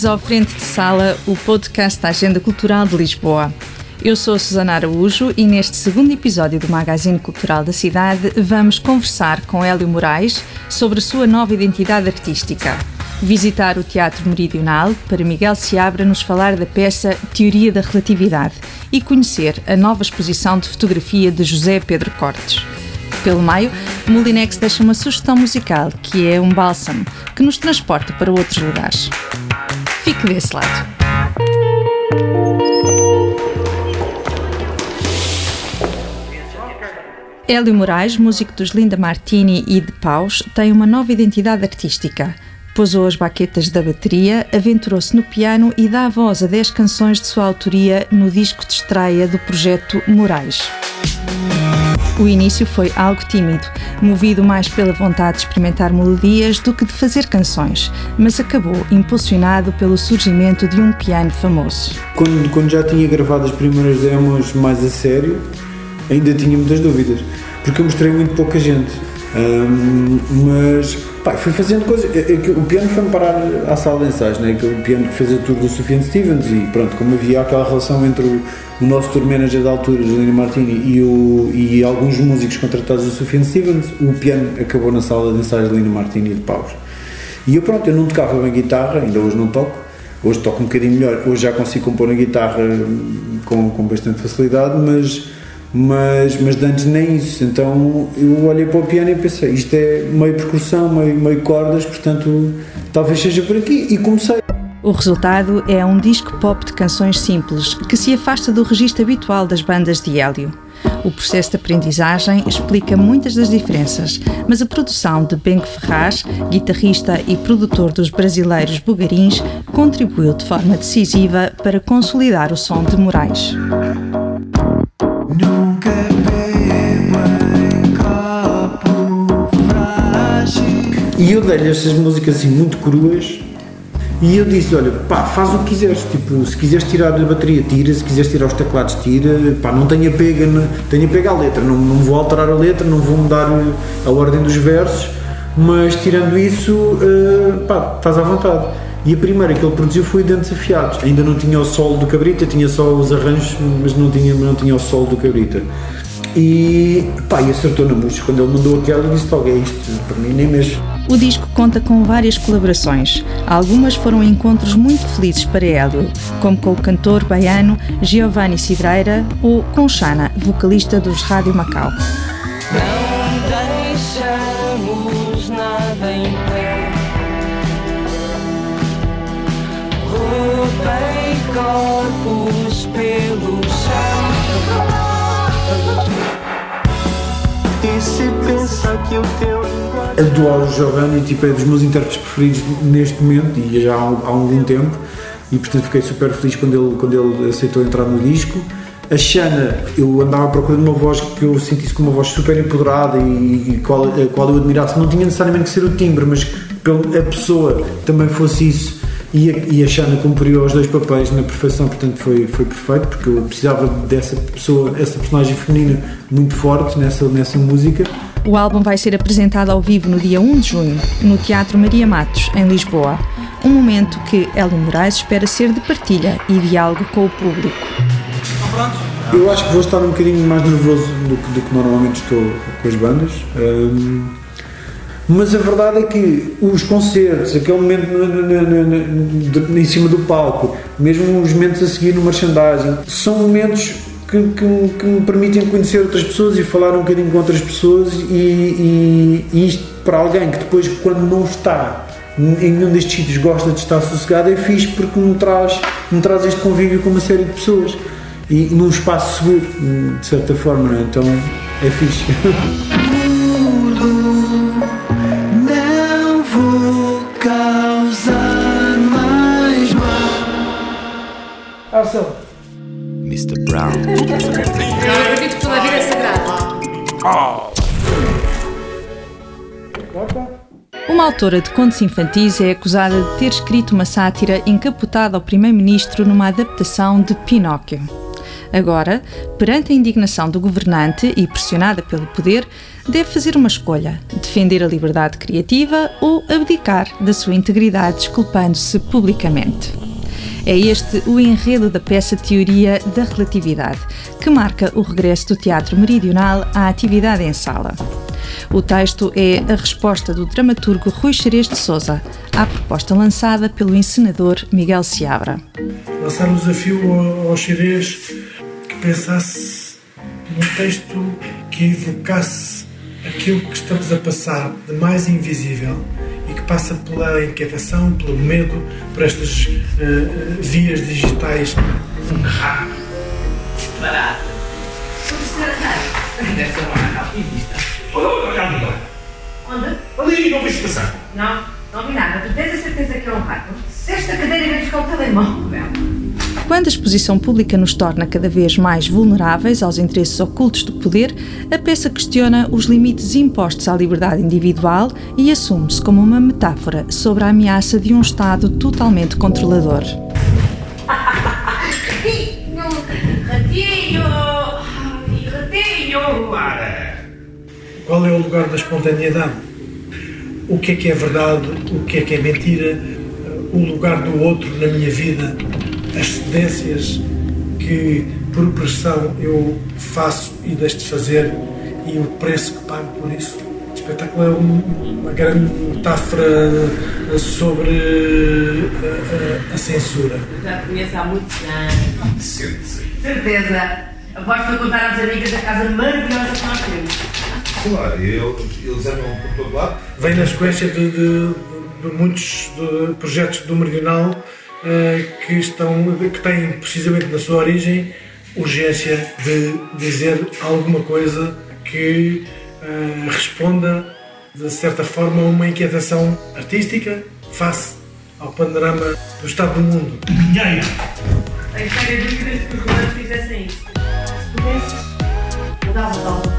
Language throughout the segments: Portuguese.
Bem-vindos ao Frente de Sala, o podcast da Agenda Cultural de Lisboa. Eu sou Susana Araújo e neste segundo episódio do Magazine Cultural da cidade vamos conversar com Hélio Moraes sobre a sua nova identidade artística. Visitar o Teatro Meridional para Miguel Seabra nos falar da peça Teoria da Relatividade e conhecer a nova exposição de fotografia de José Pedro Cortes. Pelo meio, Molinex deixa uma sugestão musical que é um bálsamo que nos transporta para outros lugares. Fique desse lado. Hélio Moraes, músico dos Linda Martini e de Paus, tem uma nova identidade artística. Pousou as baquetas da bateria, aventurou-se no piano e dá a voz a 10 canções de sua autoria no disco de estreia do projeto Moraes. O início foi algo tímido, movido mais pela vontade de experimentar melodias do que de fazer canções, mas acabou impulsionado pelo surgimento de um piano famoso. Quando, quando já tinha gravado as primeiras demos mais a sério, ainda tinha muitas dúvidas, porque eu mostrei muito pouca gente. Um, mas pá, fui fazendo coisas. É, é o piano foi-me parar à sala de ensaios, né? o piano que fez a tour do Sufjan Stevens e pronto, como havia aquela relação entre o, nosso tour manager da altura, Juliano Martini, e, o, e alguns músicos contratados do Sufjan Stevens, o piano acabou na sala de ensaios de Lino Martini e de Paus. E eu pronto, eu não tocava bem guitarra, ainda hoje não toco, hoje toco um bocadinho melhor, hoje já consigo compor na guitarra com, com bastante facilidade, mas mas, mas de antes nem isso. Então eu olhei para o piano e pensei, isto é meio percussão, meio, meio cordas, portanto talvez seja por aqui. E comecei. O resultado é um disco pop de canções simples que se afasta do registro habitual das bandas de Hélio. O processo de aprendizagem explica muitas das diferenças, mas a produção de Bengue Ferraz, guitarrista e produtor dos brasileiros Bugarins, contribuiu de forma decisiva para consolidar o som de Moraes. E eu dei-lhe estas músicas assim muito cruas e eu disse, olha, pá, faz o que quiseres, tipo, se quiseres tirar a bateria, tira, se quiseres tirar os teclados, tira, pá, não tenha pega, tenha pega a letra, não, não vou alterar a letra, não vou mudar a ordem dos versos, mas tirando isso, uh, pá, estás à vontade. E a primeira que ele produziu foi Dentes Afiados. Ainda não tinha o solo do Cabrita, tinha só os arranjos, mas não tinha, não tinha o solo do Cabrita. E pá, e acertou na música. Quando ele mandou aquela, eu disse: Logo, é isto, para mim nem mesmo. O disco conta com várias colaborações. Algumas foram encontros muito felizes para Hélio, como com o cantor baiano Giovanni Cidreira ou com Xana, vocalista dos Rádio Macau. Não deixamos nada em pé. Adoro o Giovanni, tipo, é dos meus intérpretes preferidos neste momento e já há, há algum tempo e portanto fiquei super feliz quando ele, quando ele aceitou entrar no disco. A Xana, eu andava à procura de uma voz que eu sentisse como uma voz super empoderada e, e qual, a qual eu admirasse. Não tinha necessariamente que ser o timbre, mas que a pessoa também fosse isso e a, e a Xana cumpriu os dois papéis na perfeição, portanto foi, foi perfeito, porque eu precisava dessa pessoa, essa personagem feminina muito forte nessa, nessa música. O álbum vai ser apresentado ao vivo no dia 1 de junho, no Teatro Maria Matos, em Lisboa. Um momento que Hélio Moraes espera ser de partilha e diálogo com o público. Eu acho que vou estar um bocadinho mais nervoso do que, do que normalmente estou com as bandas. Um, mas a verdade é que os concertos, aquele momento em cima do palco, mesmo os momentos a seguir no merchandising, são momentos que, que, que, me permitem conhecer outras pessoas e falar um bocadinho com outras pessoas e, e, e isto para alguém que depois quando não está em nenhum destes sítios gosta de estar sossegado é fixe porque me traz, me traz este convívio com uma série de pessoas e num espaço seguro, de certa forma, é? então é fixe. Brown. Uma autora de contos infantis é acusada de ter escrito uma sátira encapotada ao primeiro-ministro numa adaptação de Pinóquio. Agora, perante a indignação do governante e pressionada pelo poder, deve fazer uma escolha: defender a liberdade criativa ou abdicar da sua integridade, desculpando-se publicamente. É este o enredo da peça Teoria da Relatividade, que marca o regresso do Teatro Meridional à atividade em sala. O texto é a resposta do dramaturgo Rui Xerez de Souza à proposta lançada pelo encenador Miguel Seabra. Lançar um desafio ao Xerez que pensasse num texto que evocasse aquilo que estamos a passar de mais invisível passa pela inquietação, pelo medo, por estas uh, vias digitais. Barato. Deve ser uma alpinista. Olha, olha, olha. Onde? Ali, não vejo passar. Não, não vi nada. Tu tens a certeza que é um rato? Se esta cadeira vem buscar o telemóvel. Quando a exposição pública nos torna cada vez mais vulneráveis aos interesses ocultos do poder, a peça questiona os limites impostos à liberdade individual e assume-se como uma metáfora sobre a ameaça de um Estado totalmente controlador. Ratinho! Ratinho! Para. Qual é o lugar da espontaneidade? O que é que é verdade? O que é que é mentira? O lugar do outro na minha vida? As cedências que, por pressão, eu faço e deixo de fazer e o preço que pago por isso? O espetáculo é um- uma grande metáfora sobre a, a- a censura. Já conheço há muitos anos. Sente-se. Certeza. Aposto a contar às amigas da casa maravilhosa que nós temos. Claro, eles, eles andam por todo lado. vem na sequência de, de- de muitos de projetos do Meridional eh, que, estão, que têm precisamente na sua origem urgência de dizer alguma coisa que eh, responda de certa forma a uma inquietação artística face ao panorama do estado do mundo. Dinheiro. Tenho sérias dúvidas que os romanos fizessem isso. Se pudesses, mudavas.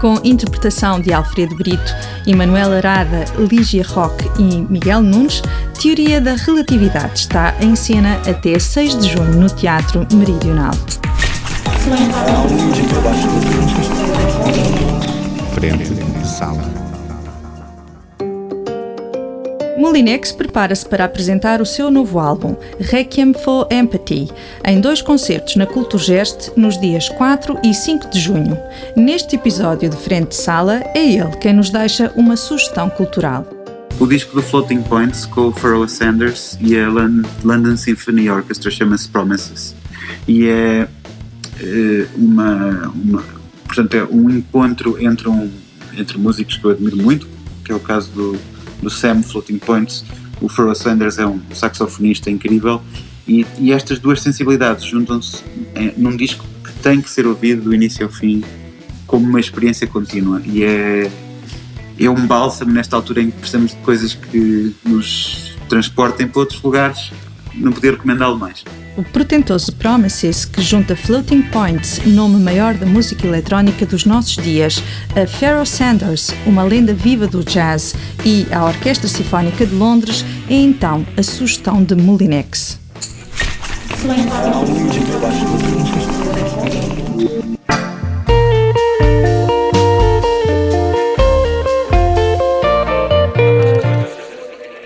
Com interpretação de Alfredo Brito, Emanuel Arada, Lígia Roque e Miguel Nunes, Teoria da Relatividade está em cena até 6 de junho no Teatro Meridional. Frente, Molinex prepara-se para apresentar o seu novo álbum, Requiem for Empathy, em dois concertos na Culturgest nos dias 4 e 5 de junho. Neste episódio de Frente de Sala, é ele quem nos deixa uma sugestão cultural. O disco do Floating Points com o Pharoah Sanders e a Lon- London Symphony Orchestra chama-se Promises e é eh, uma, uma- portanto é um encontro entre um entre músicos que eu admiro muito que é o caso do, do Sam Floating Points o Pharoah Sanders é um saxofonista incrível. E, e estas duas sensibilidades juntam-se num disco que tem que ser ouvido do início ao fim como uma experiência contínua. E é é um bálsamo nesta altura em que precisamos de coisas que nos transportem para outros lugares, não podia recomendá-lo mais. O portentoso Promises, que junta Floating Points, nome maior da música eletrónica dos nossos dias, a Pharoah Sanders, uma lenda viva do jazz, e a Orquestra Sinfónica de Londres, é então a sugestão de Molinex.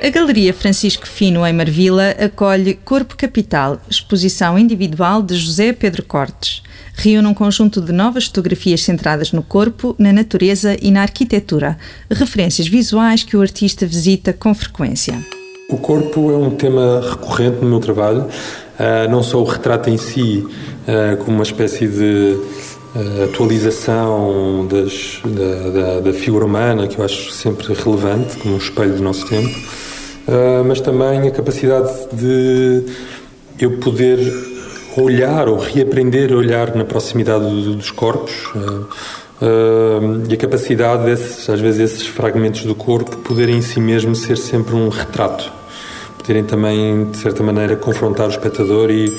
A Galeria Francisco Fino em Marvila acolhe Corpo Capital, exposição individual de José Pedro Cortes. Reúne um conjunto de novas fotografias centradas no corpo, na natureza e na arquitetura, referências visuais que o artista visita com frequência. O corpo é um tema recorrente no meu trabalho, ah, não só o retrato em si, ah, como uma espécie de ah, atualização das- da, da- da figura humana, que eu acho sempre relevante, como um espelho do nosso tempo, mas também a capacidade de eu poder olhar ou reaprender a olhar na proximidade do- dos corpos. ah, ah, e a capacidade desses, às vezes, esses fragmentos do corpo poderem em si mesmo ser sempre um retrato poderem também, de certa maneira, confrontar o espectador e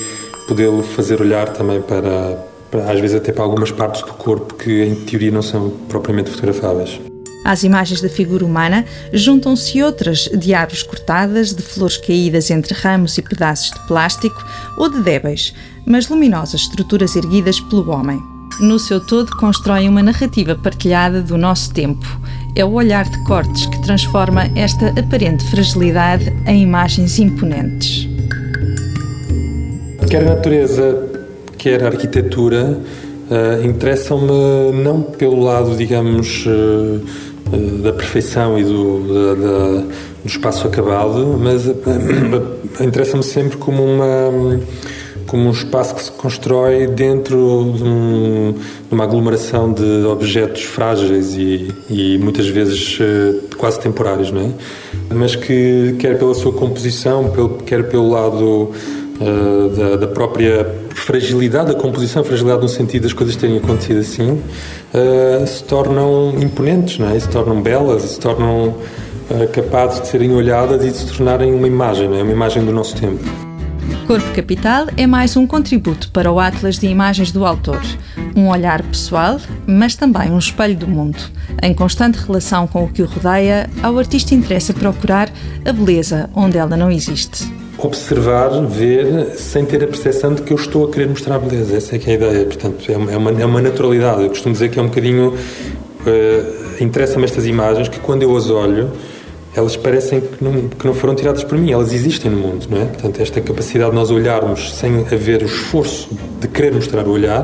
podê-lo fazer olhar também para, para, às vezes, até para algumas partes do corpo que, em teoria, não são propriamente fotografáveis. Às imagens da figura humana juntam-se outras de árvores cortadas, de flores caídas entre ramos e pedaços de plástico ou de débeis. mas luminosas estruturas erguidas pelo homem. No seu todo, constrói uma narrativa partilhada do nosso tempo. É o olhar de cortes que transforma esta aparente fragilidade em imagens imponentes. Quer a natureza, quer a arquitetura, uh, interessam-me não pelo lado, digamos, uh, da perfeição e do, da, da, do espaço acabado, mas interessa-me sempre como uma como um espaço que se constrói dentro de, um, de uma aglomeração de objetos frágeis e, e muitas vezes quase temporários, não é? Mas que quer pela sua composição, pelo, quer pelo lado uh, da, da, própria fragilidade da composição, fragilidade no sentido das coisas terem acontecido assim, uh, se tornam imponentes, não é? se tornam belas, se tornam uh, capazes de serem olhadas e de se tornarem uma imagem, é? uma imagem do nosso tempo. Corpo Capital é mais um contributo para o Atlas de Imagens do autor. Um olhar pessoal, mas também um espelho do mundo. Em constante relação com o que o rodeia, ao artista interessa procurar a beleza onde ela não existe observar, ver, sem ter a percepção de que eu estou a querer mostrar beleza. Essa é que é a ideia. Portanto, é uma, é uma naturalidade. Eu costumo dizer que é um bocadinho. Uh, Interessa-me estas imagens que, quando eu as olho, elas parecem que não, que não foram tiradas por mim, elas existem no mundo, não é? Portanto, esta capacidade de nós olharmos sem haver o esforço de querer mostrar o olhar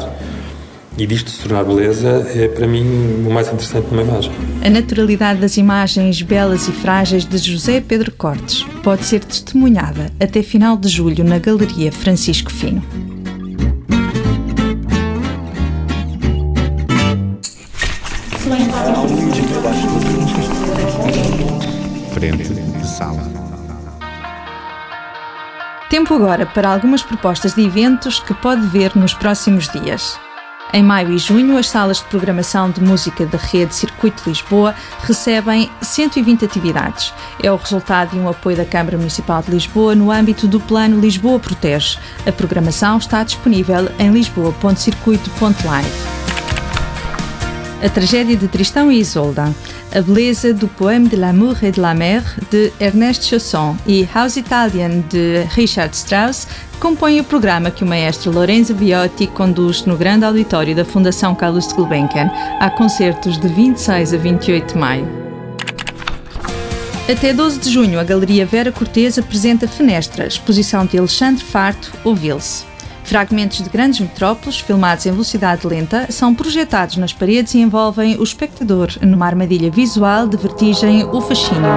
e disto se tornar beleza é para mim o mais interessante numa imagem. A naturalidade das imagens belas e frágeis de José Pedro Cortes pode ser testemunhada até final de julho na Galeria Francisco Fino. Frente de sala. Tempo agora para algumas propostas de eventos que pode ver nos próximos dias. Em maio e junho, as salas de programação de música da rede Circuito Lisboa recebem 120 atividades. É o resultado de um apoio da Câmara Municipal de Lisboa no âmbito do Plano Lisboa Protege. A programação está disponível em lisboa.circuito.live. A tragédia de Tristão e Isolda, a beleza do poema de l'amour et de la mer de Ernest Chausson e House Italian de Richard Strauss compõe o programa que o maestro Lorenzo Biotti conduz no grande auditório da Fundação Carlos de Gulbenkian. Há concertos de 26 a 28 de maio. Até 12 de junho, a Galeria Vera Cortês apresenta Fenestra, exposição de Alexandre Farto, Ouville-se. Fragmentos de grandes metrópoles, filmados em velocidade lenta, são projetados nas paredes e envolvem o espectador numa armadilha visual de vertigem ou fascínio.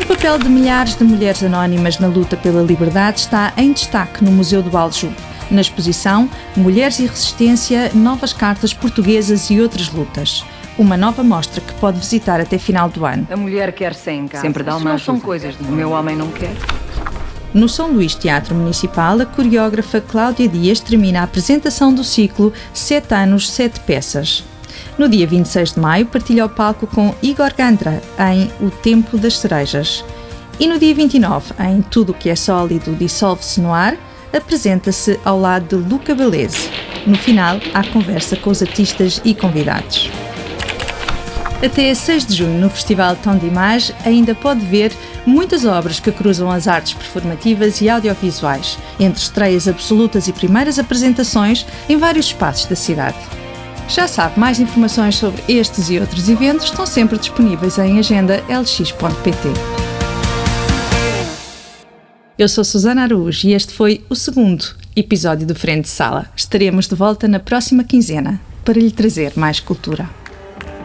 O papel de milhares de mulheres anónimas na luta pela liberdade está em destaque no Museu do Aljube. Na exposição Mulheres e Resistência, Novas Cartas Portuguesas e Outras Lutas. Uma nova mostra que pode visitar até final do ano. A mulher quer sem casa. Sempre dá uma não são coisas de o meu homem não quer. No São Luís Teatro Municipal, a coreógrafa Cláudia Dias termina a apresentação do ciclo Sete Anos, Sete Peças. No dia 26 de maio, partilha o palco com Igor Gandra em O Tempo das Cerejas. E no dia 29, em Tudo o que é sólido dissolve-se no ar, apresenta-se ao lado de Luca Beleze. No final, há conversa com os artistas e convidados. Até 6 de junho, no Festival Tom de Image, ainda pode ver muitas obras que cruzam as artes performativas e audiovisuais, entre estreias absolutas e primeiras apresentações em vários espaços da cidade. Já sabe, mais informações sobre estes e outros eventos estão sempre disponíveis em agenda lx.pt. Eu sou Susana Araújo e este foi o segundo episódio do Frente de Sala. Estaremos de volta na próxima quinzena para lhe trazer mais cultura.